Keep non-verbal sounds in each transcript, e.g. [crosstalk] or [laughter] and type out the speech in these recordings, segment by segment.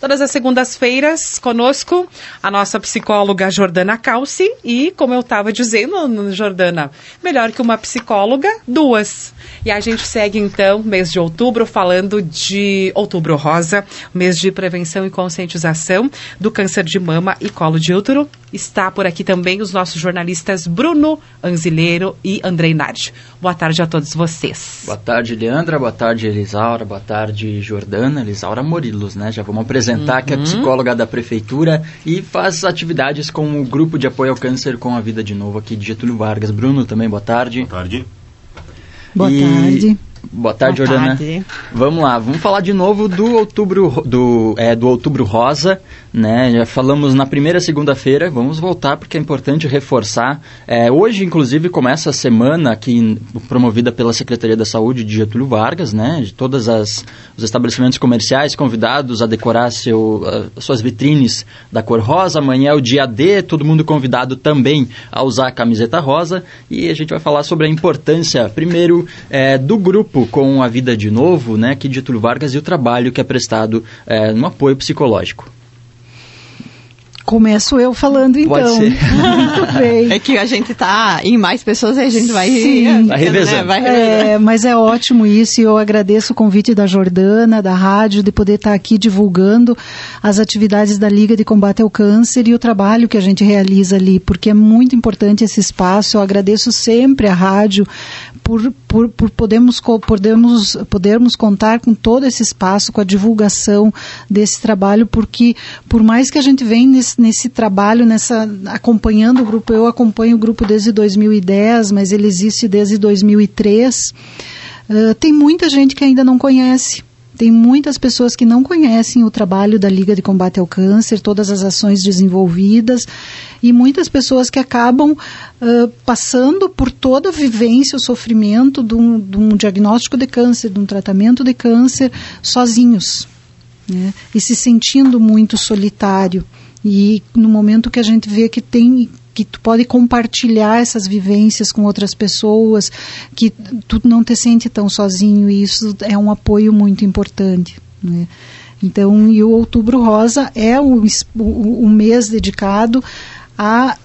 Todas as segundas-feiras, conosco, a nossa psicóloga Jordana Calci. E, como eu estava dizendo, Jordana, melhor que uma psicóloga, duas. E a gente segue, então, mês de outubro, falando de Outubro Rosa, mês de prevenção e conscientização do câncer de mama e colo de útero. Está por aqui também os nossos jornalistas Bruno Anzileiro e Andrei Nardi. Boa tarde a todos vocês. Boa tarde, Leandra. Boa tarde, Elisaura. Boa tarde, Jordana. Elisaura Morilos, né? Já vamos apresentar uhum. que é uhum. psicóloga da prefeitura e faz atividades com o grupo de apoio ao câncer com a vida de novo aqui de Getúlio Vargas. Bruno, também boa tarde. Boa tarde. Boa e... tarde. Boa tarde, Boa Jordana. Tarde. Vamos lá, vamos falar de novo do outubro do, é, do outubro rosa, né? Já falamos na primeira segunda-feira, vamos voltar porque é importante reforçar. É, hoje, inclusive, começa a semana aqui promovida pela Secretaria da Saúde de Getúlio Vargas, né? De todos os estabelecimentos comerciais convidados a decorar seu, uh, suas vitrines da cor rosa. Amanhã é o dia D, todo mundo convidado também a usar a camiseta rosa. E a gente vai falar sobre a importância, primeiro, é, do grupo com a Vida de Novo, né? Aqui de Getúlio Vargas e o trabalho que é prestado é, no apoio psicológico. Começo eu falando então. Pode ser. [laughs] Muito bem. É que a gente tá em mais pessoas e a gente vai, Sim. vai revezando. Né? Vai revezando. É, mas é ótimo isso e eu agradeço o convite da Jordana, da rádio, de poder estar aqui divulgando as atividades da Liga de Combate ao Câncer e o trabalho que a gente realiza ali, porque é muito importante esse espaço. Eu agradeço sempre a rádio por, por, por podermos, podermos, podermos contar com todo esse espaço, com a divulgação desse trabalho, porque por mais que a gente venha nesse, nesse trabalho, nessa acompanhando o grupo, eu acompanho o grupo desde 2010, mas ele existe desde 2003, uh, tem muita gente que ainda não conhece. Tem muitas pessoas que não conhecem o trabalho da Liga de Combate ao Câncer, todas as ações desenvolvidas, e muitas pessoas que acabam uh, passando por toda a vivência, o sofrimento de um, de um, diagnóstico de câncer, de um tratamento de câncer, sozinhos. Né? E se sentindo muito solitário. E no momento que a gente vê que tem que tu pode compartilhar essas vivências com outras pessoas, que tu não te sente tão sozinho e isso é um apoio muito importante. Né? Então, e o Outubro Rosa é o, o, o mês dedicado a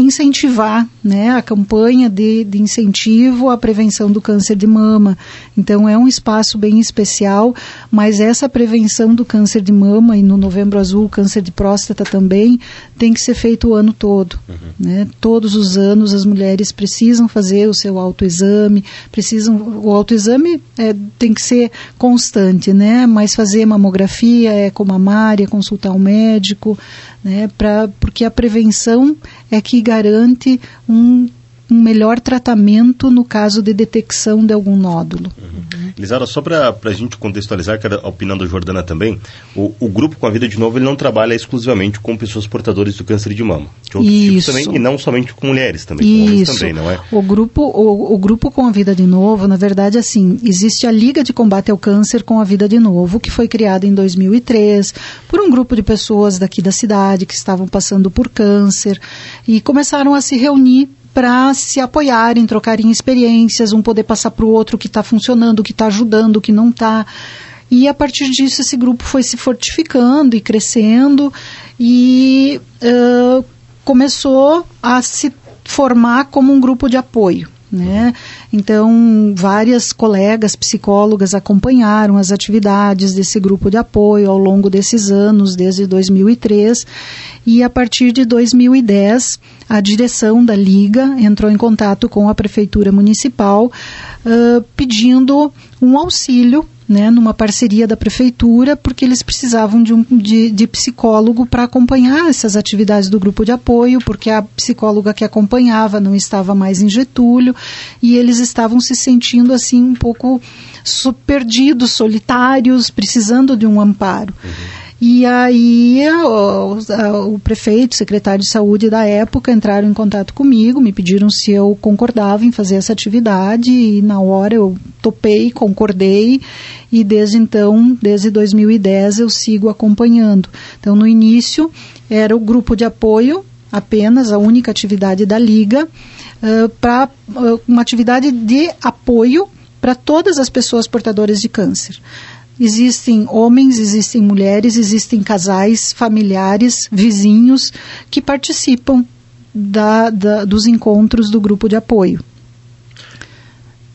incentivar né, a campanha de, de, incentivo à prevenção do câncer de mama. Então é um espaço bem especial, mas essa prevenção do câncer de mama e no Novembro Azul câncer de próstata também tem que ser feito o ano todo. Uhum. Né? Todos os anos as mulheres precisam fazer o seu autoexame, precisam o autoexame é, tem que ser constante, né? Mas fazer mamografia, é mamária, consultar um médico, né? Pra, porque a prevenção é que garante um um melhor tratamento no caso de detecção de algum nódulo. Uhum. Lisara, só para a gente contextualizar, que era a opinião da Jordana também, o, o, grupo com a vida de novo ele não trabalha exclusivamente com pessoas portadoras do câncer de mama, de outros Isso. tipos também, e não somente com mulheres também, Isso. com homens também, não é? O grupo, o, o grupo com a vida de novo, na verdade, assim, existe a Liga de Combate ao Câncer com a vida de novo, que foi criada em 2003 por um grupo de pessoas daqui da cidade que estavam passando por câncer e começaram a se reunir para se apoiarem, trocarem experiências, um poder passar para o outro que está funcionando, que está ajudando, que não está. E a partir disso esse grupo foi se fortificando e crescendo e uh, começou a se formar como um grupo de apoio. Né? Então, várias colegas psicólogas acompanharam as atividades desse grupo de apoio ao longo desses anos, desde 2003, e a partir de 2010, a direção da Liga entrou em contato com a Prefeitura Municipal uh, pedindo um auxílio né, numa parceria da prefeitura, porque eles precisavam de, um, de, de psicólogo para acompanhar essas atividades do grupo de apoio, porque a psicóloga que acompanhava não estava mais em Getúlio e eles estavam se sentindo assim um pouco perdidos, solitários, precisando de um amparo. Uhum. E aí o, o, prefeito, o secretário de saúde da época entraram em contato comigo, me pediram se eu concordava em fazer essa atividade e na hora eu topei, concordei e desde então, desde 2010 eu sigo acompanhando. Então no início era o grupo de apoio apenas a única atividade da liga uh, para uh, uma atividade de apoio para todas as pessoas portadoras de câncer existem homens, existem mulheres, existem casais, familiares, vizinhos que participam da, da, dos encontros do grupo de apoio.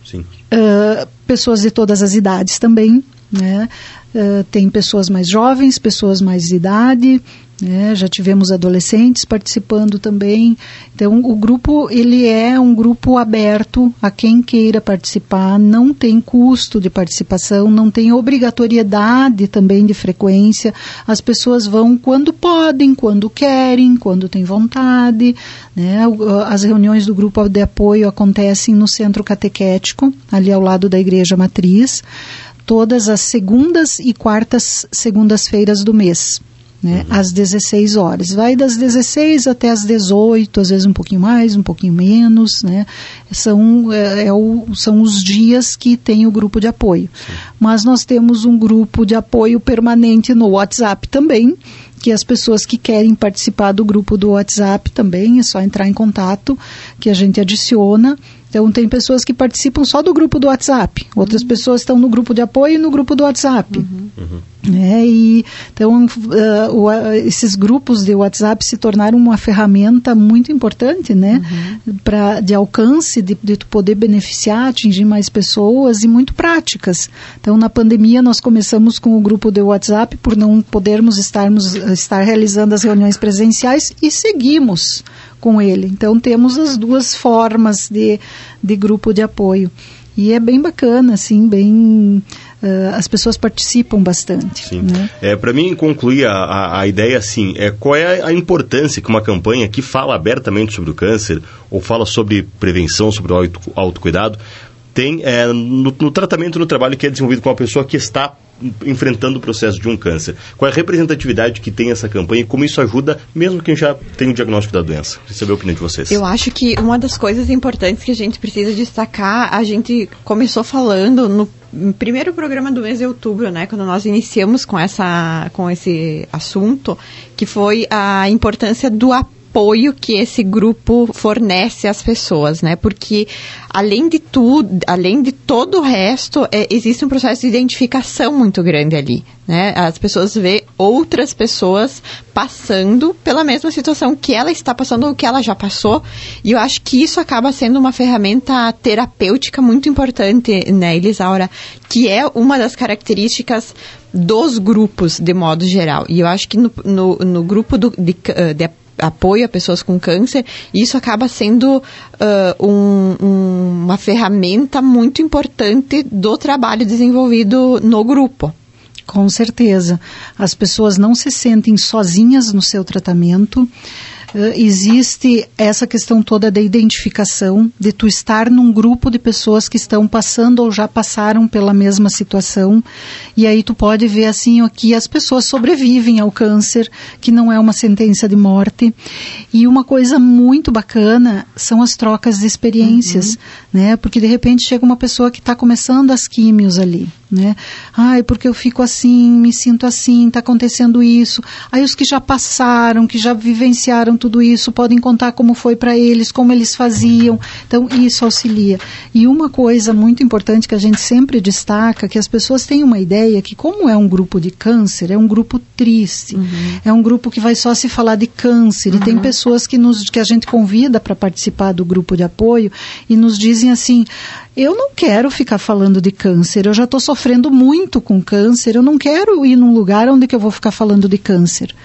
Sim. Uh, pessoas de todas as idades também, né? Uh, tem pessoas mais jovens, pessoas mais de idade, né? Já tivemos adolescentes participando também. Então, o grupo ele é um grupo aberto a quem queira participar. Não tem custo de participação, não tem obrigatoriedade também de frequência. As pessoas vão quando podem, quando querem, quando têm vontade. Né? As reuniões do grupo de apoio acontecem no centro catequético, ali ao lado da igreja matriz, todas as segundas e quartas segundas-feiras do mês né, uhum. às 16 horas. Vai das 16 até as 18, às vezes um pouquinho mais, um pouquinho menos, né? São, é, é o, são os dias que tem o grupo de apoio. Sim. Mas nós temos um grupo de apoio permanente no WhatsApp também, que as pessoas que querem participar do grupo do WhatsApp também, é só entrar em contato, que a gente adiciona então, tem pessoas que participam só do grupo do WhatsApp, outras uhum. pessoas estão no grupo de apoio e no grupo do WhatsApp. Uhum. Uhum. É, e, então, uh, o, uh, esses grupos de WhatsApp se tornaram uma ferramenta muito importante, né? Uhum. Pra, de alcance, de, de poder beneficiar, atingir mais pessoas e muito práticas. Então, na pandemia, nós começamos com o grupo de WhatsApp por não podermos estarmos, estar realizando as reuniões presenciais e seguimos com ele. Então temos as duas formas de, de grupo de apoio. E é bem bacana, assim, bem. Uh, as pessoas participam bastante. Sim. Né? É, Para mim, concluir a, a, a, ideia assim, é qual é a importância que uma campanha que fala abertamente sobre o câncer, ou fala sobre prevenção, sobre o auto, autocuidado, tem é, no, no tratamento, no trabalho que é desenvolvido com a pessoa que está enfrentando o processo de um câncer. Qual é a representatividade que tem essa campanha e como isso ajuda, mesmo quem já tem o diagnóstico da doença? Queria saber a opinião de vocês. Eu acho que uma das coisas importantes que a gente precisa destacar, a gente começou falando no primeiro programa do mês de outubro, né, quando nós iniciamos com essa com esse assunto, que foi a importância do apoio apoio que esse grupo fornece às pessoas, né? Porque além de tudo, além de todo o resto, é, existe um processo de identificação muito grande ali, né? As pessoas vê outras pessoas passando pela mesma situação que ela está passando ou que ela já passou, e eu acho que isso acaba sendo uma ferramenta terapêutica muito importante, né, Elisaura, que é uma das características dos grupos de modo geral. E eu acho que no, no, no grupo do, de, de apoio a pessoas com câncer, isso acaba sendo uh, um, um, uma ferramenta muito importante do trabalho desenvolvido no grupo. Com certeza. As pessoas não se sentem sozinhas no seu tratamento. Uh, existe essa questão toda da identificação, de tu estar num grupo de pessoas que estão passando ou já passaram pela mesma situação, e aí tu pode ver assim que as pessoas sobrevivem ao câncer, que não é uma sentença de morte. E uma coisa muito bacana são as trocas de experiências, uhum. né? Porque de repente chega uma pessoa que está começando as químios ali né? Ai, porque eu fico assim, me sinto assim, está acontecendo isso. Aí os que já passaram, que já vivenciaram tudo isso, podem contar como foi para eles, como eles faziam. Então, isso auxilia. E uma coisa muito importante que a gente sempre destaca, que as pessoas têm uma ideia que como é um grupo de câncer, é um grupo triste. Uhum. É um grupo que vai só se falar de câncer. Uhum. E tem uhum. pessoas que, nos, que a gente convida para participar do grupo de apoio e nos dizem assim, eu não quero ficar falando de câncer, eu já estou sofrendo muito com câncer, eu não quero ir num lugar onde que eu vou ficar falando de câncer.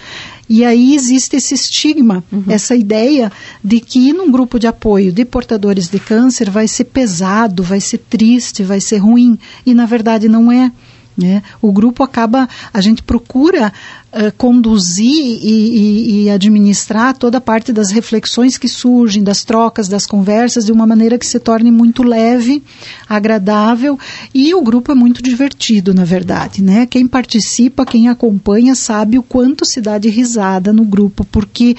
E aí existe esse estigma, uhum. essa ideia de que ir num grupo de apoio de portadores de câncer vai ser pesado, vai ser triste, vai ser ruim. E na verdade não é. Né? O grupo acaba, a gente procura uh, conduzir e, e, e, administrar toda a parte das reflexões que surgem, das trocas, das conversas, de uma maneira que se torne muito leve, agradável e o grupo é muito divertido, na verdade. Né? Quem participa, quem acompanha, sabe o quanto se dá de risada no grupo, porque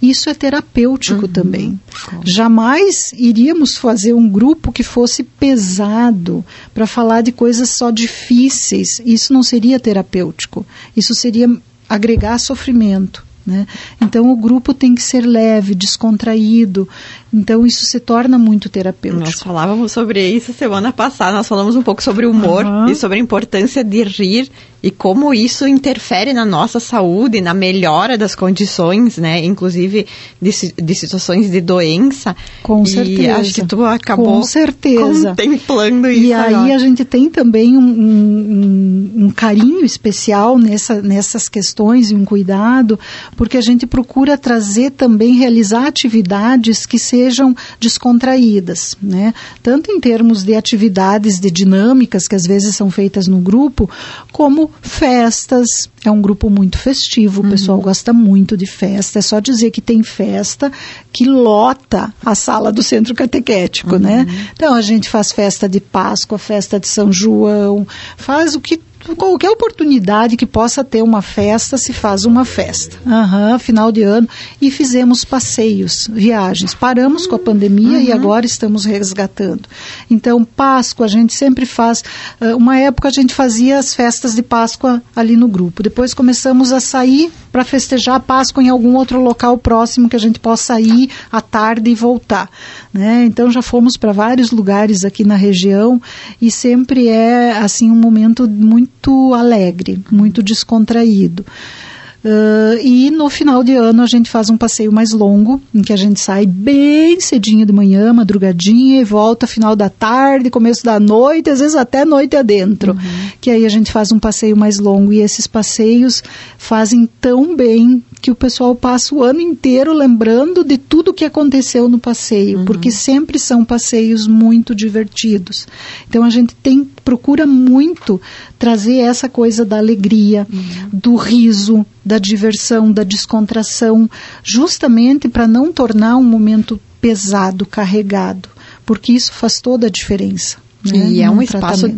isso é terapêutico uhum. também. Jamais iríamos fazer um grupo que fosse pesado para falar de coisas só difíceis. Isso não seria terapêutico. Isso seria agregar sofrimento. Né? Então o grupo tem que ser leve, descontraído, Então isso se torna muito terapêutico. Nós falávamos sobre isso semana passada, nós falamos um pouco sobre o humor uhum. e sobre a importância de rir e como isso interfere na nossa saúde, na melhora das condições, né? Inclusive de, de situações de doença. Com e certeza. acho que tu acabou Com certeza. contemplando isso. E aí agora. a gente tem também um, um, um, carinho especial nessa, nessas questões e um cuidado, porque a gente procura trazer também, realizar atividades que sejam descontraídas, né? Tanto em termos de atividades de dinâmicas que às vezes são feitas no grupo, como festas. É um grupo muito festivo, o uhum. pessoal gosta muito de festa. É só dizer que tem festa que lota a sala do centro catequético, né? uhum. né? Então a gente faz festa de Páscoa, festa de São João, faz o que qualquer oportunidade que possa ter uma festa, se faz uma festa. Uhum, final de ano. E fizemos passeios, viagens. Paramos com a pandemia uhum. e agora estamos resgatando. Então, Páscoa, a gente sempre faz. Uh, uma época a gente fazia as festas de Páscoa ali no grupo. Depois começamos a sair para festejar a Páscoa em algum outro local próximo que a gente possa ir à tarde e voltar. Né? Então já fomos para vários lugares aqui na região e sempre é assim um momento muito alegre, muito descontraído. Uh, e no final de ano a gente faz um passeio mais longo, em que a gente sai bem cedinho de manhã, madrugadinha, e volta final da tarde, começo da noite, às vezes até noite adentro. Uhum. Que aí a gente faz um passeio mais longo. E esses passeios fazem tão bem que o pessoal passa o ano inteiro lembrando de tudo que aconteceu no passeio, uhum. porque sempre são passeios muito divertidos. Então a gente tem procura muito trazer essa coisa da alegria, uhum. do riso, da diversão, da descontração, justamente para não tornar um momento pesado, carregado, porque isso faz toda a diferença. Né, e é um espaço,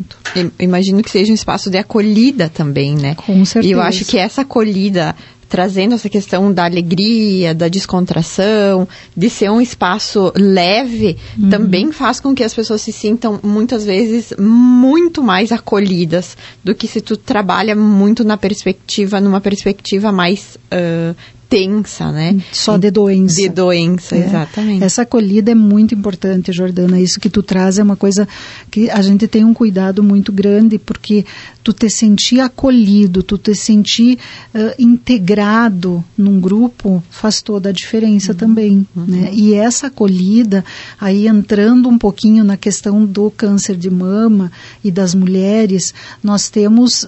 imagino que seja um espaço de acolhida também, né? Com certeza. E eu acho que essa acolhida trazendo essa questão da alegria, da descontração, de ser um espaço leve, uhum. também faz com que as pessoas se sintam muitas vezes muito mais acolhidas do que se tu trabalha muito na perspectiva, numa perspectiva mais uh, tensa, né? Só de doença. De doença, é. exatamente. Essa acolhida é muito importante, Jordana. Isso que tu traz é uma coisa que a gente tem um cuidado muito grande, porque tu te sentir acolhido, tu te sentir uh, integrado num grupo faz toda a diferença uhum. também, uhum. né? E essa acolhida, aí entrando um pouquinho na questão do câncer de mama e das mulheres, nós temos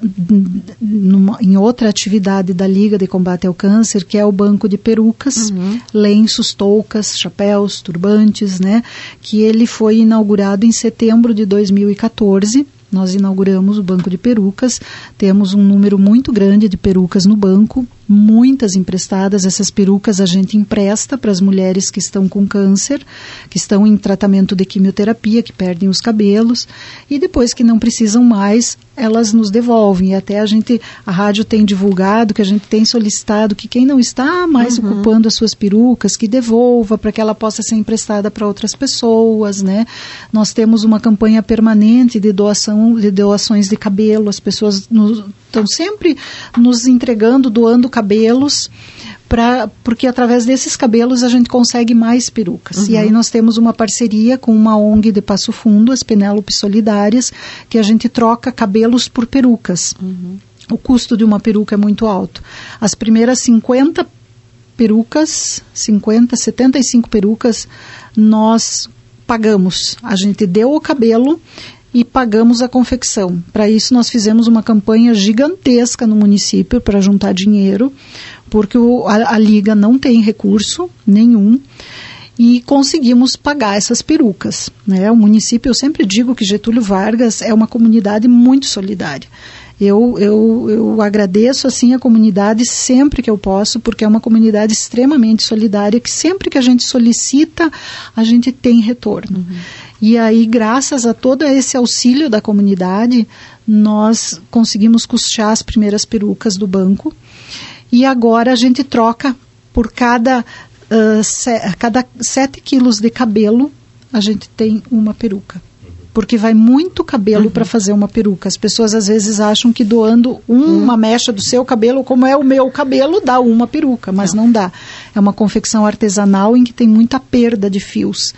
numa, em outra atividade da Liga de Combate ao Câncer, que é o banco de perucas, uhum. lenços, toucas, chapéus, turbantes, né? Que ele foi inaugurado em setembro de 2014 nós inauguramos o banco de perucas, temos um número muito grande de perucas no banco, muitas emprestadas. Essas perucas a gente empresta para as mulheres que estão com câncer, que estão em tratamento de quimioterapia, que perdem os cabelos, e depois que não precisam mais, elas nos devolvem. E até a gente, a rádio tem divulgado, que a gente tem solicitado que quem não está mais uhum. ocupando as suas perucas, que devolva para que ela possa ser emprestada para outras pessoas, né? Nós temos uma campanha permanente de doação, de doações de cabelo. As pessoas estão sempre nos entregando, doando cabelos. Pra, porque através desses cabelos a gente consegue mais perucas. Uhum. E aí nós temos uma parceria com uma ONG de Passo Fundo, as Penélope Solidárias, que a gente troca cabelos por perucas. Uhum. O custo de uma peruca é muito alto. As primeiras 50 perucas, 50, 75 perucas, nós pagamos. A gente deu o cabelo e pagamos a confecção. Para isso, nós fizemos uma campanha gigantesca no município para juntar dinheiro, porque o, a, a Liga não tem recurso nenhum e conseguimos pagar essas perucas. Né? O município, eu sempre digo que Getúlio Vargas é uma comunidade muito solidária. Eu, eu, eu agradeço assim a comunidade sempre que eu posso, porque é uma comunidade extremamente solidária, que sempre que a gente solicita, a gente tem retorno. Uhum. E aí, graças a todo esse auxílio da comunidade, nós conseguimos custear as primeiras perucas do banco. E agora a gente troca por cada, uh, se, cada 7 quilos de cabelo, a gente tem uma peruca porque vai muito cabelo uhum. para fazer uma peruca. As pessoas às vezes acham que doando uma uhum. mecha do seu cabelo, como é o meu cabelo, dá uma peruca, mas não, não dá. É uma confecção artesanal em que tem muita perda de fios.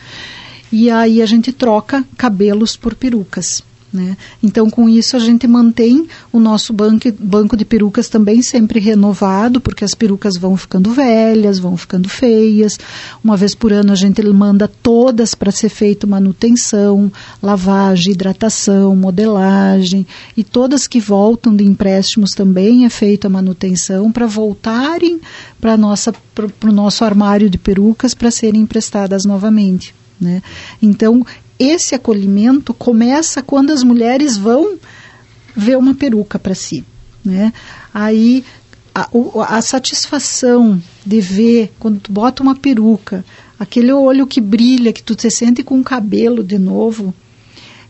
E aí a gente troca cabelos por perucas. Né? Então, com isso, a gente mantém o nosso banco, banco de perucas também sempre renovado, porque as perucas vão ficando velhas, vão ficando feias. Uma vez por ano, a gente manda todas para ser feita manutenção, lavagem, hidratação, modelagem. E todas que voltam de empréstimos também é feita a manutenção para voltarem para o nosso armário de perucas para serem emprestadas novamente. Né? Então, esse acolhimento começa quando as mulheres vão ver uma peruca para si. Né? Aí a, a, satisfação de ver quando tu bota uma peruca, aquele olho que brilha, que tu te sente com o cabelo de novo,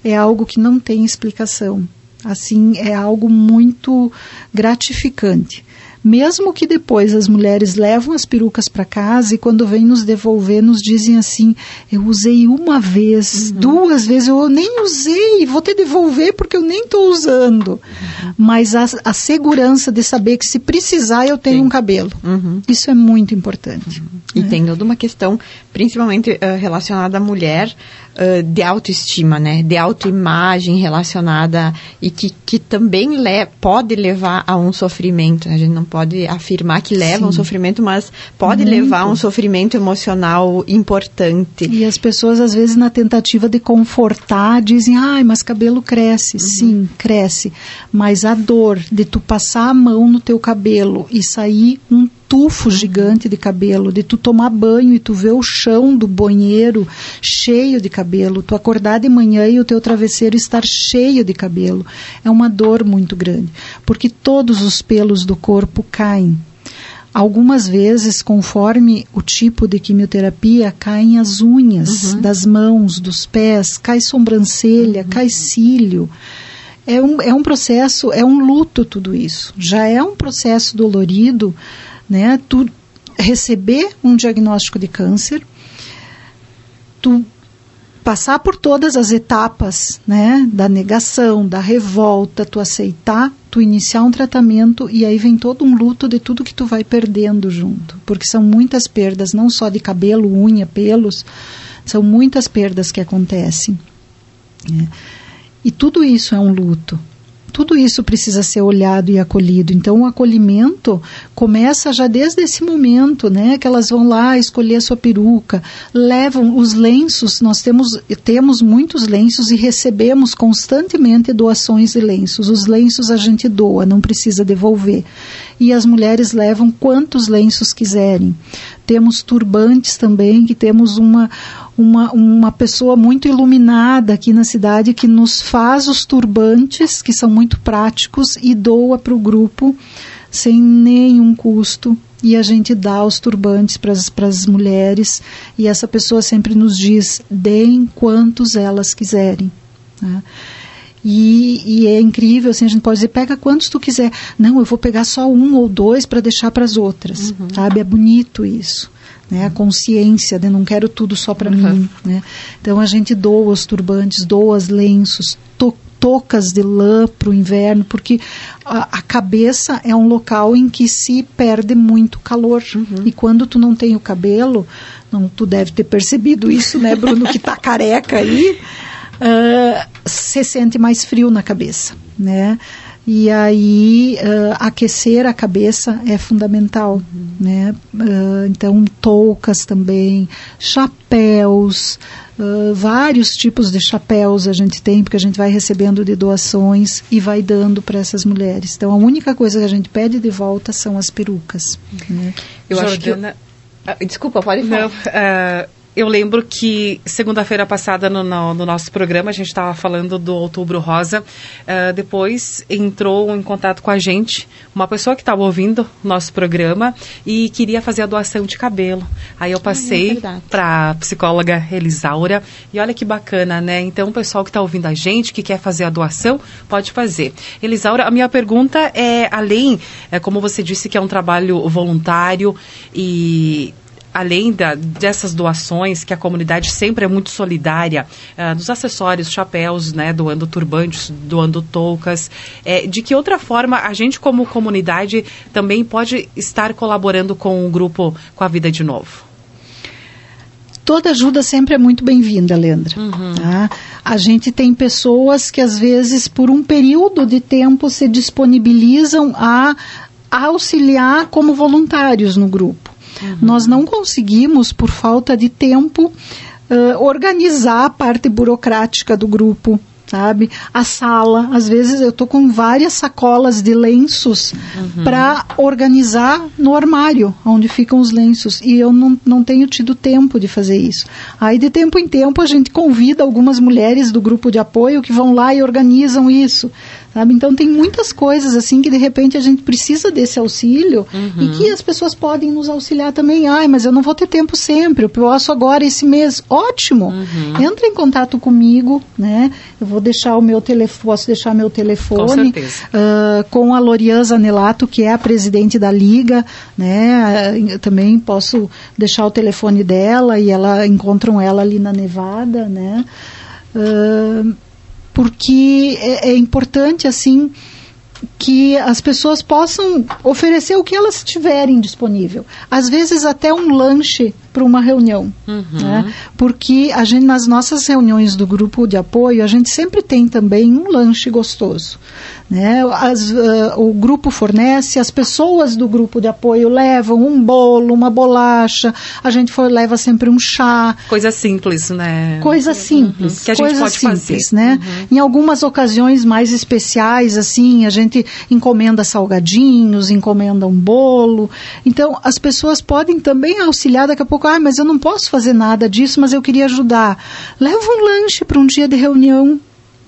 é algo que não tem explicação. Assim, é algo muito gratificante mesmo que depois as mulheres levam as perucas para casa e quando vêm nos devolver nos dizem assim, eu usei uma vez, uhum. duas vezes, eu nem usei, vou te devolver porque eu nem estou usando. Uhum. Mas a, a, segurança de saber que se precisar eu tenho Sim. um cabelo, uhum. isso é muito importante. Uhum. E né? tem toda uma questão, principalmente uh, relacionada à mulher, uh, de autoestima, né? De autoimagem relacionada e que, que também le pode levar a um sofrimento. A gente não pode afirmar que leva Sim. a um sofrimento, mas pode Muito. levar a um sofrimento emocional importante. E as pessoas, às vezes, na tentativa de confortar, dizem, ai, mas cabelo cresce. Uhum. Sim, cresce. Mas a dor de tu passar a mão no teu cabelo e sair um tufo gigante de cabelo, de tu tomar banho e tu ver o chão do banheiro cheio de cabelo, tu acordar de manhã e o teu travesseiro estar cheio de cabelo. É uma dor muito grande, porque todos os pelos do corpo caem. Algumas vezes, conforme o tipo de quimioterapia, caem as unhas uhum. das mãos, dos pés, cai sobrancelha, uhum. cai cílio. É um, é um processo, é um luto tudo isso. Já é um processo dolorido né? Tu receber um diagnóstico de câncer, tu passar por todas as etapas, né, da negação, da revolta, tu aceitar, tu iniciar um tratamento e aí vem todo um luto de tudo que tu vai perdendo junto, porque são muitas perdas, não só de cabelo, unha, pelos, são muitas perdas que acontecem. Né? E tudo isso é um luto tudo isso precisa ser olhado e acolhido. Então, o acolhimento começa já desde esse momento, né? Que elas vão lá escolher a sua peruca, levam os lenços. Nós temos, temos muitos lenços e recebemos constantemente doações de lenços. Os lenços a gente doa, não precisa devolver. E as mulheres levam quantos lenços quiserem. Temos turbantes também, que temos uma uma, uma pessoa muito iluminada aqui na cidade que nos faz os turbantes, que são muito práticos, e doa para o grupo sem nenhum custo. E a gente dá os turbantes para as mulheres, e essa pessoa sempre nos diz: deem quantos elas quiserem. Né? E, e, é incrível, assim, a gente pode dizer, pega quantos tu quiser. Não, eu vou pegar só um ou dois para deixar para as outras, uhum. sabe? É bonito isso né? A consciência de não quero tudo só para uhum. mim, né? Então a gente doa os turbantes, doa os lenços, to tocas de lã para o inverno, porque a, a, cabeça é um local em que se perde muito calor. Uhum. E quando tu não tem o cabelo, não, tu deve ter percebido isso, né, Bruno, que tá careca aí, uh, se sente mais frio na cabeça, né? E aí uh, aquecer a cabeça é fundamental, uhum. né? Uh, então toucas também, chapéus, uh, vários tipos de chapéus a gente tem porque a gente vai recebendo de doações e vai dando para essas mulheres. Então a única coisa que a gente pede de volta são as perucas. Né? Eu Jordana, acho que eu... Desculpa, pode falar. Não, eu lembro que segunda-feira passada no, no, no, nosso programa a gente estava falando do Outubro Rosa. Uh, depois entrou em contato com a gente uma pessoa que estava ouvindo o nosso programa e queria fazer a doação de cabelo. Aí eu passei ah, é para a psicóloga Elisaura e olha que bacana, né? Então o pessoal que está ouvindo a gente, que quer fazer a doação, pode fazer. Elisaura, a minha pergunta é, além, é, como você disse que é um trabalho voluntário e além da, dessas doações, que a comunidade sempre é muito solidária, uh, dos acessórios, chapéus, né, doando turbantes, doando toucas, é, de que outra forma a gente como comunidade também pode estar colaborando com o grupo com a vida de novo? toda ajuda sempre é muito bem-vinda, Leandra. Uhum. Tá? A gente tem pessoas que às vezes por um período de tempo se disponibilizam a auxiliar como voluntários no grupo. Uhum. Nós não conseguimos, por falta de tempo, uh, organizar a parte burocrática do grupo sabe? A sala, às vezes eu tô com várias sacolas de lenços uhum. para organizar no armário, onde ficam os lenços, e eu não, não tenho tido tempo de fazer isso. Aí de tempo em tempo a gente convida algumas mulheres do grupo de apoio que vão lá e organizam isso, Sabe? Então tem muitas coisas assim que de repente a gente precisa desse auxílio uhum. e que as pessoas podem nos auxiliar também. Ai, mas eu não vou ter tempo sempre, eu posso agora esse mês. Ótimo! Uhum. Entra em contato comigo, né? Eu vou deixar o meu telefone, posso deixar meu telefone com, uh, com a Lorian Zanelato, que é a presidente da Liga, né? Eu também posso deixar o telefone dela e ela encontram ela ali na Nevada, né? Uh, porque é, é importante assim que as pessoas possam oferecer o que elas tiverem disponível. Às vezes até um lanche para uma reunião. Uhum. Né? Porque a gente, nas nossas reuniões do grupo de apoio, a gente sempre tem também um lanche gostoso. Né? As, uh, o grupo fornece, as pessoas do grupo de apoio levam um bolo, uma bolacha, a gente for, leva sempre um chá. Coisa simples, né? Coisa uhum. simples. Uhum. Que a gente pode simples, fazer. Né? Uhum. Em algumas ocasiões mais especiais, assim, a gente encomenda salgadinhos, encomenda um bolo. Então, as pessoas podem também auxiliar daqui a pouco ah, mas eu não posso fazer nada disso, mas eu queria ajudar. Leva um lanche para um dia de reunião,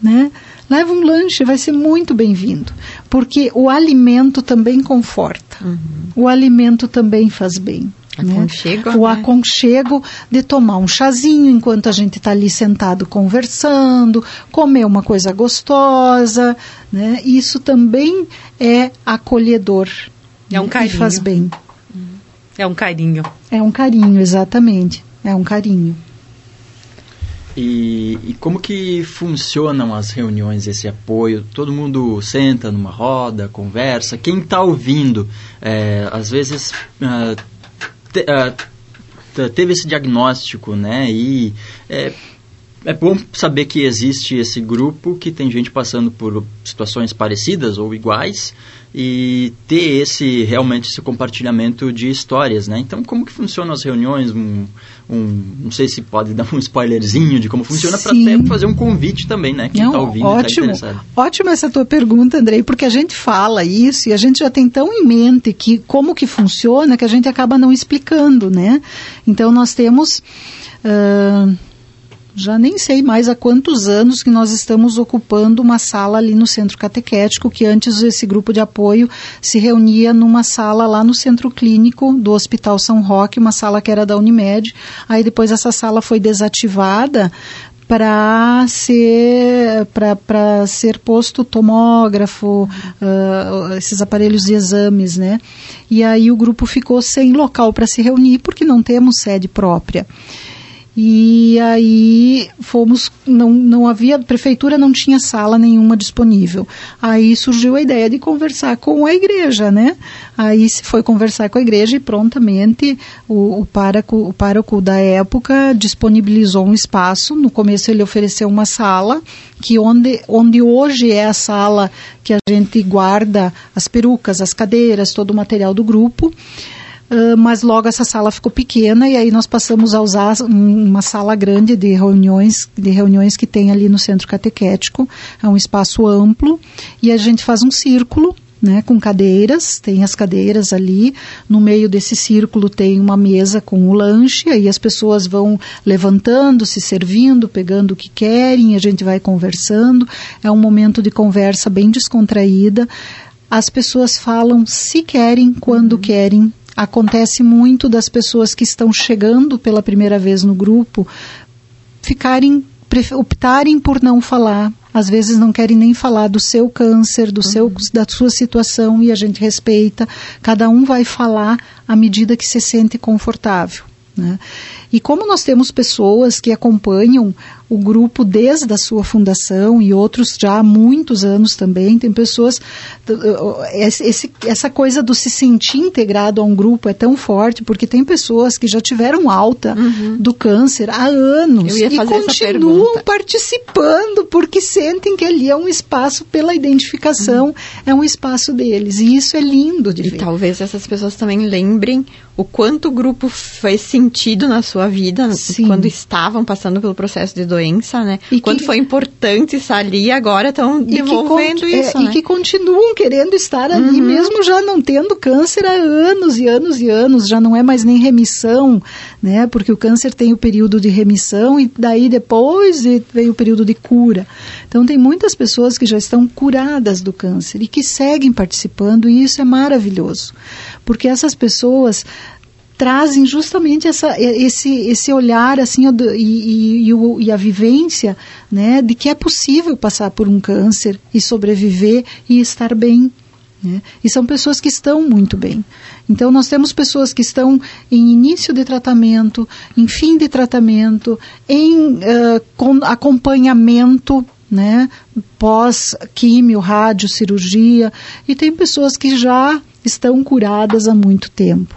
né? Leva um lanche, vai ser muito bem-vindo. Porque o alimento também conforta. Uhum. O alimento também faz bem. Né? Aconchego, né? O aconchego de tomar um chazinho enquanto a gente está ali sentado conversando, comer uma coisa gostosa, né? Isso também é acolhedor. É um carinho. E faz bem. É um carinho. É um carinho, exatamente. É um carinho. E, e, como que funcionam as reuniões, esse apoio? Todo mundo senta numa roda, conversa. Quem está ouvindo, é, às vezes uh, te, uh, teve esse diagnóstico, né? E é, é bom saber que existe esse grupo que tem gente passando por situações parecidas ou iguais e ter esse realmente esse compartilhamento de histórias, né? Então, como que funcionam as reuniões? Um, um não sei se pode dar um spoilerzinho de como funciona para até fazer um convite também, né? Quem está ouvindo, ótimo, tá ótimo essa tua pergunta, Andrei, porque a gente fala isso e a gente já tem tão em mente que como que funciona que a gente acaba não explicando, né? Então, nós temos uh, já nem sei mais há quantos anos que nós estamos ocupando uma sala ali no centro catequético, que antes esse grupo de apoio se reunia numa sala lá no centro clínico do Hospital São Roque, uma sala que era da Unimed. Aí depois essa sala foi desativada para ser para ser posto tomógrafo uh, esses aparelhos de exames né e aí o grupo ficou sem local para se reunir porque não temos sede própria e aí fomos, não, não havia, a prefeitura não tinha sala nenhuma disponível. Aí surgiu a ideia de conversar com a igreja, né? Aí se foi conversar com a igreja e prontamente o, o, pároco, o pároco da época disponibilizou um espaço. No começo ele ofereceu uma sala, que onde, onde hoje é a sala que a gente guarda as perucas, as cadeiras, todo o material do grupo. Uh, mas logo essa sala ficou pequena e aí nós passamos a usar uma sala grande de reuniões, de reuniões que tem ali no centro catequético. É um espaço amplo e a gente faz um círculo né, com cadeiras, tem as cadeiras ali, no meio desse círculo tem uma mesa com o lanche, aí as pessoas vão levantando, se servindo, pegando o que querem, a gente vai conversando, é um momento de conversa bem descontraída, as pessoas falam se querem, quando uhum. querem, Acontece muito das pessoas que estão chegando pela primeira vez no grupo ficarem optarem por não falar. Às vezes não querem nem falar do seu câncer, do uhum. seu, da sua situação e a gente respeita. Cada um vai falar à medida que se sente confortável. Né? E como nós temos pessoas que acompanham o grupo desde a sua fundação e outros já há muitos anos também. Tem pessoas. Esse, essa coisa do se sentir integrado a um grupo é tão forte, porque tem pessoas que já tiveram alta uhum. do câncer há anos e continuam participando porque sentem que ali é um espaço pela identificação, uhum. é um espaço deles. E isso é lindo de e ver. E talvez essas pessoas também lembrem o quanto o grupo fez sentido na sua vida Sim. quando estavam passando pelo processo de doença, né? E quanto que, foi importante estar ali agora estão devolvendo que, isso, é, né? E que continuam querendo estar ali, uhum. mesmo já não tendo câncer há anos e anos e anos, já não é mais nem remissão, né? Porque o câncer tem o período de remissão e daí depois vem o período de cura. Então tem muitas pessoas que já estão curadas do câncer e que seguem participando e isso é maravilhoso porque essas pessoas trazem justamente essa, esse, esse olhar assim e, e, e, a vivência né, de que é possível passar por um câncer e sobreviver e estar bem. Né? E são pessoas que estão muito bem. Então, nós temos pessoas que estão em início de tratamento, em fim de tratamento, em uh, acompanhamento né, pós-químio, rádio, cirurgia, e tem pessoas que já estão curadas há muito tempo.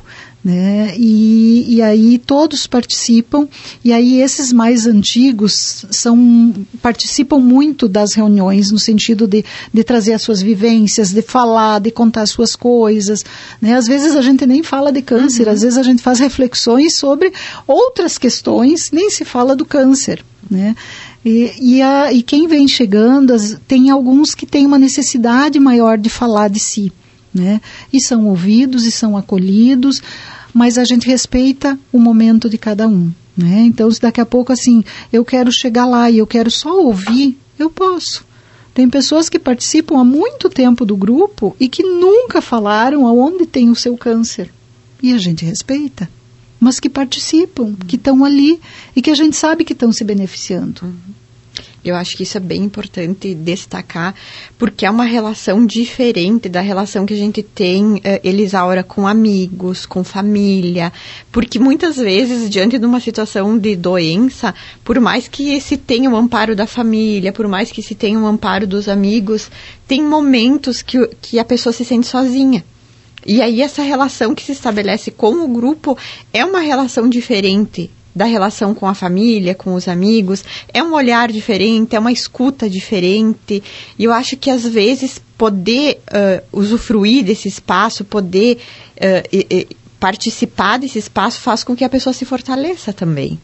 Né? E, e aí todos participam, e aí esses mais antigos são, participam muito das reuniões, no sentido de, de trazer as suas vivências, de falar, de contar as suas coisas. Né? Às vezes a gente nem fala de câncer, uhum. às vezes a gente faz reflexões sobre outras questões, nem se fala do câncer. Né? E, e, a, e quem vem chegando, as, tem alguns que têm uma necessidade maior de falar de si né? E são ouvidos e são acolhidos, mas a gente respeita o momento de cada um, né? Então, se daqui a pouco assim, eu quero chegar lá e eu quero só ouvir, eu posso. Tem pessoas que participam há muito tempo do grupo e que nunca falaram aonde tem o seu câncer. E a gente respeita. Mas que participam, que estão ali e que a gente sabe que estão se beneficiando. Uhum. Eu acho que isso é bem importante destacar, porque é uma relação diferente da relação que a gente tem, uh, Elisaura, com amigos, com família. Porque muitas vezes, diante de uma situação de doença, por mais que se tenha o amparo da família, por mais que se tenha o amparo dos amigos, tem momentos que, que a pessoa se sente sozinha. E aí essa relação que se estabelece com o grupo é uma relação diferente da relação com a família, com os amigos, é um olhar diferente, é uma escuta diferente. E eu acho que às vezes poder uh, usufruir desse espaço, poder uh, e, e participar desse espaço faz com que a pessoa se fortaleça também.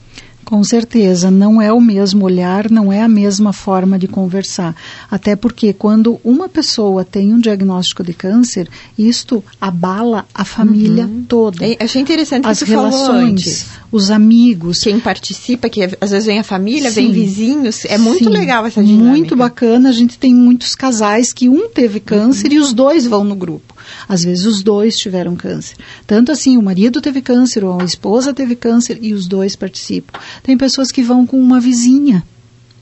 Com certeza, não é o mesmo olhar, não é a mesma forma de conversar. Até porque quando uma pessoa tem um diagnóstico de câncer, isto abala a família uhum. toda. É, achei interessante As relações, os amigos. Quem participa, que às vezes vem a família, Sim. vem vizinhos. É muito Sim. legal essa dinâmica. Muito bacana. A gente tem muitos casais que um teve câncer uhum. e os dois vão no grupo. Às vezes os dois tiveram câncer. Tanto assim, o marido teve câncer ou a esposa teve câncer e os dois participam. Tem pessoas que vão com uma vizinha,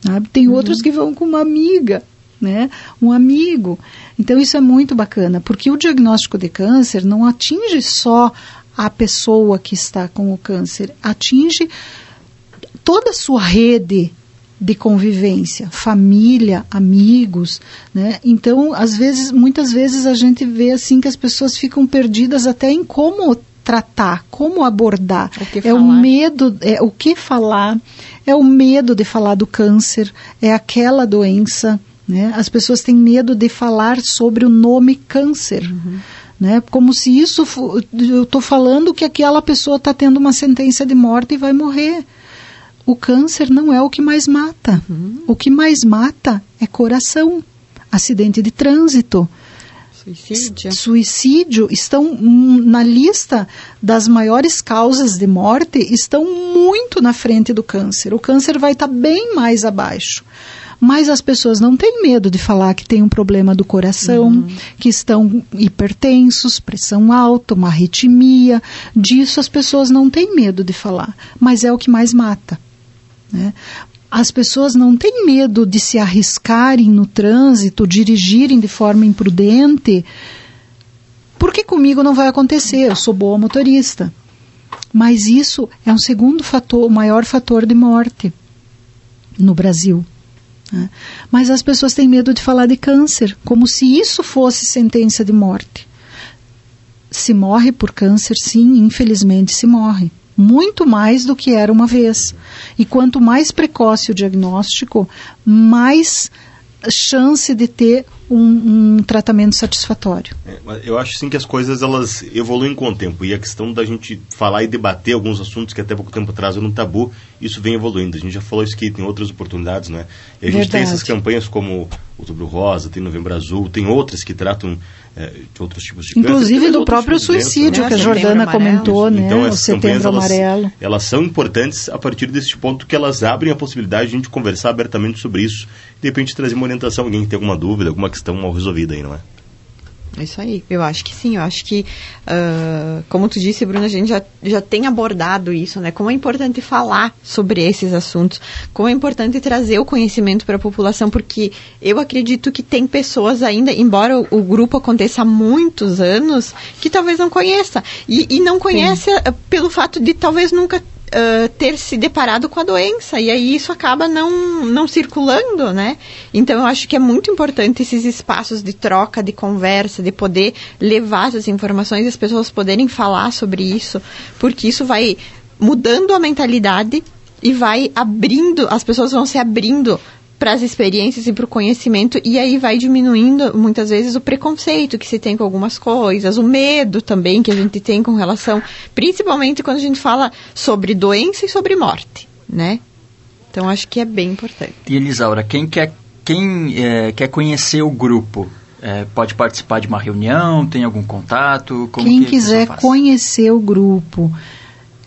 sabe? tem uhum. outros que vão com uma amiga. Né? um amigo. Então isso é muito bacana, porque o diagnóstico de câncer não atinge só a pessoa que está com o câncer, atinge toda a sua rede de convivência, família, amigos, né? Então, às vezes, muitas vezes a gente vê assim que as pessoas ficam perdidas até em como tratar, como abordar. O é o medo, é o que falar, é o medo de falar do câncer, é aquela doença, né? As pessoas têm medo de falar sobre o nome câncer. Uhum. Né? Como se isso, eu estou falando que aquela pessoa está tendo uma sentença de morte e vai morrer o câncer não é o que mais mata. Uhum. O que mais mata é coração, acidente de trânsito. Suicídio. Suicídio estão na lista das maiores causas de morte, estão muito na frente do câncer. O câncer vai estar tá bem mais abaixo. Mas as pessoas não têm medo de falar que tem um problema do coração, uhum. que estão hipertensos, pressão alta, uma arritmia. Disso as pessoas não têm medo de falar. Mas é o que mais mata. Né? As pessoas não têm medo de se arriscarem no trânsito, dirigirem de forma imprudente, porque comigo não vai acontecer, eu sou boa motorista. Mas isso é um segundo fator, o maior fator de morte no Brasil. Né? Mas as pessoas têm medo de falar de câncer, como se isso fosse sentença de morte. Se morre por câncer, sim, infelizmente se morre. Muito mais do que era uma vez. E quanto mais precoce o diagnóstico, mais chance de ter um, um tratamento satisfatório. É, eu acho sim que as coisas elas evoluem com o tempo e a questão da gente falar e debater alguns assuntos que até pouco tempo atrás eram um tabu, isso vem evoluindo. A gente já falou isso aqui, tem outras oportunidades, né? E a gente Verdade. tem essas campanhas como Outubro Rosa, tem Novembro Azul, tem outras que tratam é, de outros tipos de Inclusive câncer, do próprio suicídio, né? que a Jordana comentou, né? Então, o setembro elas, amarelo. Elas são importantes a partir desse ponto que elas abrem a possibilidade de a gente conversar abertamente sobre isso, de repente trazer uma orientação, alguém que tem alguma dúvida, alguma questão mal resolvida aí, não é? É isso aí. Eu acho que sim. Eu acho que, uh, como tu disse, Bruna, a gente já, já tem abordado isso, né? Como é importante falar sobre esses assuntos, como é importante trazer o conhecimento para a população, porque eu acredito que tem pessoas ainda, embora o, o, grupo aconteça há muitos anos, que talvez não conheça. E, e não conhece sim. pelo fato de talvez nunca uh, ter se deparado com a doença e aí isso acaba não, não circulando, né? Então eu acho que é muito importante esses espaços de troca, de conversa, de poder levar essas informações e as pessoas poderem falar sobre isso, porque isso vai mudando a mentalidade e vai abrindo, as pessoas vão se abrindo para as experiências e para o conhecimento, e aí vai diminuindo muitas vezes o preconceito que se tem com algumas coisas, o medo também que a gente tem com relação, principalmente quando a gente fala sobre doença e sobre morte, né? Então acho que é bem importante. E Elisaura, quem quer, quem, é, quer conhecer o grupo, é, pode participar de uma reunião, tem algum contato? Como quem que quiser conhecer o grupo,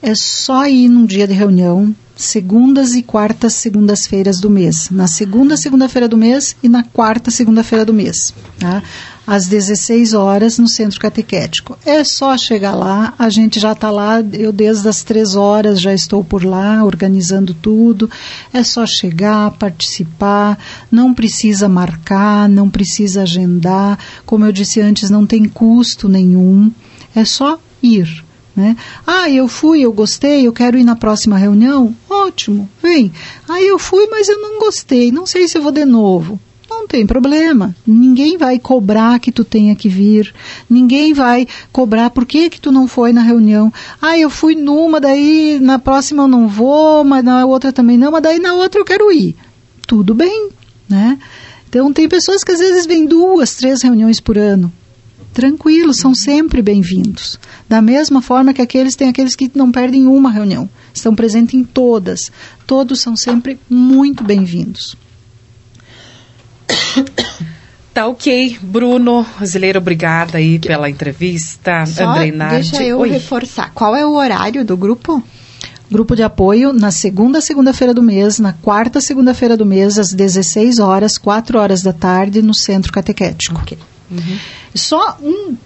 é só ir num dia de reunião, segundas e quartas segundas-feiras do mês. Na segunda segunda-feira do mês e na quarta segunda-feira do mês. Tá? Às 16 horas no centro catequético. É só chegar lá, a gente já está lá, eu desde as 3 horas já estou por lá, organizando tudo. É só chegar, participar, não precisa marcar, não precisa agendar. Como eu disse antes, não tem custo nenhum. É só ir. Né? Ah, eu fui, eu gostei, eu quero ir na próxima reunião. Ótimo, vem. Ah, eu fui, mas eu não gostei, não sei se eu vou de novo. Não tem problema. Ninguém vai cobrar que tu tenha que vir. Ninguém vai cobrar por que, que tu não foi na reunião. Ah, eu fui numa, daí na próxima eu não vou, mas na outra também não, mas daí na outra eu quero ir. Tudo bem, né? Então tem pessoas que às vezes vêm duas, três reuniões por ano tranquilos, são sempre bem-vindos. Da mesma forma que aqueles têm aqueles que não perdem uma reunião, estão presentes em todas. Todos são sempre muito bem-vindos. [coughs] Tá ok. Bruno, Zileiro, obrigada aí pela entrevista. Só Andrei Nardi. Deixa eu Oi. reforçar. Qual é o horário do grupo? Grupo de apoio na segunda segunda-feira do mês, na quarta segunda-feira do mês, às 16 horas, 4 horas da tarde, no Centro Catequético. Ok. Uhum. Só um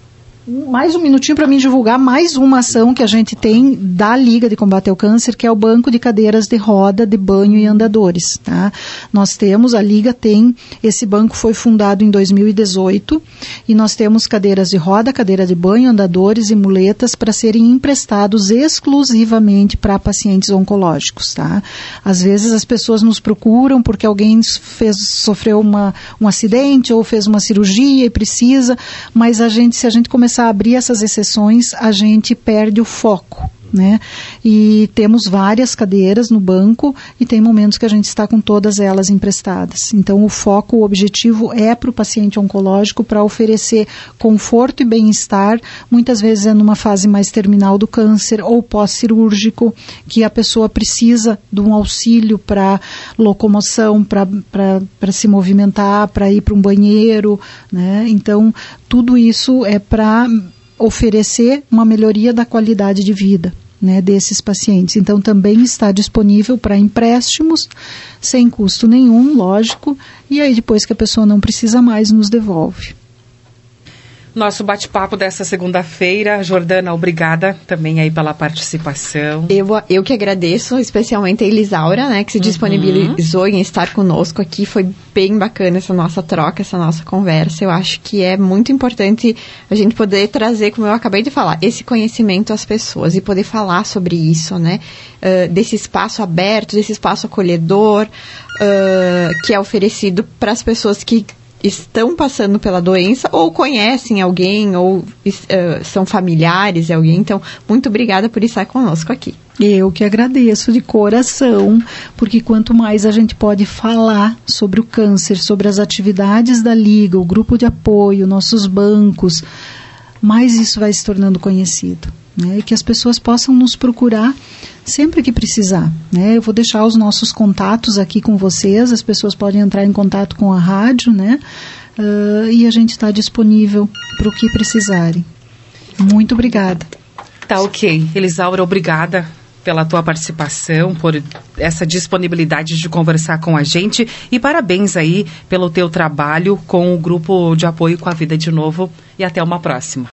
mais um minutinho para mim divulgar mais uma ação que a gente tem da Liga de Combate ao Câncer, que é o Banco de Cadeiras de Roda, de Banho e Andadores. Tá? Nós temos, a Liga tem, esse banco foi fundado em 2018 e nós temos cadeiras de roda, cadeira de banho, andadores e muletas para serem emprestados exclusivamente para pacientes oncológicos. Tá? Às vezes as pessoas nos procuram porque alguém fez, sofreu uma, um acidente ou fez uma cirurgia e precisa, mas a gente, se a gente começar começar a abrir essas exceções, a gente perde o foco né? E temos várias cadeiras no banco e tem momentos que a gente está com todas elas emprestadas. Então, o foco, o objetivo é para o paciente oncológico para oferecer conforto e bem-estar. Muitas vezes é numa fase mais terminal do câncer ou pós-cirúrgico, que a pessoa precisa de um auxílio para locomoção, para se movimentar, para ir para um banheiro, né? Então, tudo isso é para oferecer uma melhoria da qualidade de vida. Né, desses pacientes. Então, também está disponível para empréstimos, sem custo nenhum, lógico, e aí depois que a pessoa não precisa mais, nos devolve. Nosso bate-papo dessa segunda-feira. Jordana, obrigada também aí pela participação. Eu, eu que agradeço, especialmente a Elisaura, né, que se uhum. disponibilizou uhum. em estar conosco aqui. Foi bem bacana essa nossa troca, essa nossa conversa. Eu acho que é muito importante a gente poder trazer, como eu acabei de falar, esse conhecimento às pessoas e poder falar sobre isso, né? Uh, desse espaço aberto, desse espaço acolhedor, uh, que é oferecido para as pessoas que estão passando pela doença ou conhecem alguém ou uh, são familiares de alguém. Então, muito obrigada por estar conosco aqui. Eu que agradeço de coração, porque quanto mais a gente pode falar sobre o câncer, sobre as atividades da Liga, o grupo de apoio, nossos bancos, mais isso vai se tornando conhecido. Né? E que as pessoas possam nos procurar sempre que precisar. Né? Eu vou deixar os nossos contatos aqui com vocês, as pessoas podem entrar em contato com a rádio, né? Uh, e a gente está disponível para o que precisarem. Muito obrigada. Tá ok. Elisaura, obrigada pela tua participação, por essa disponibilidade de conversar com a gente e parabéns aí pelo teu trabalho com o grupo de apoio com a vida de novo e até uma próxima.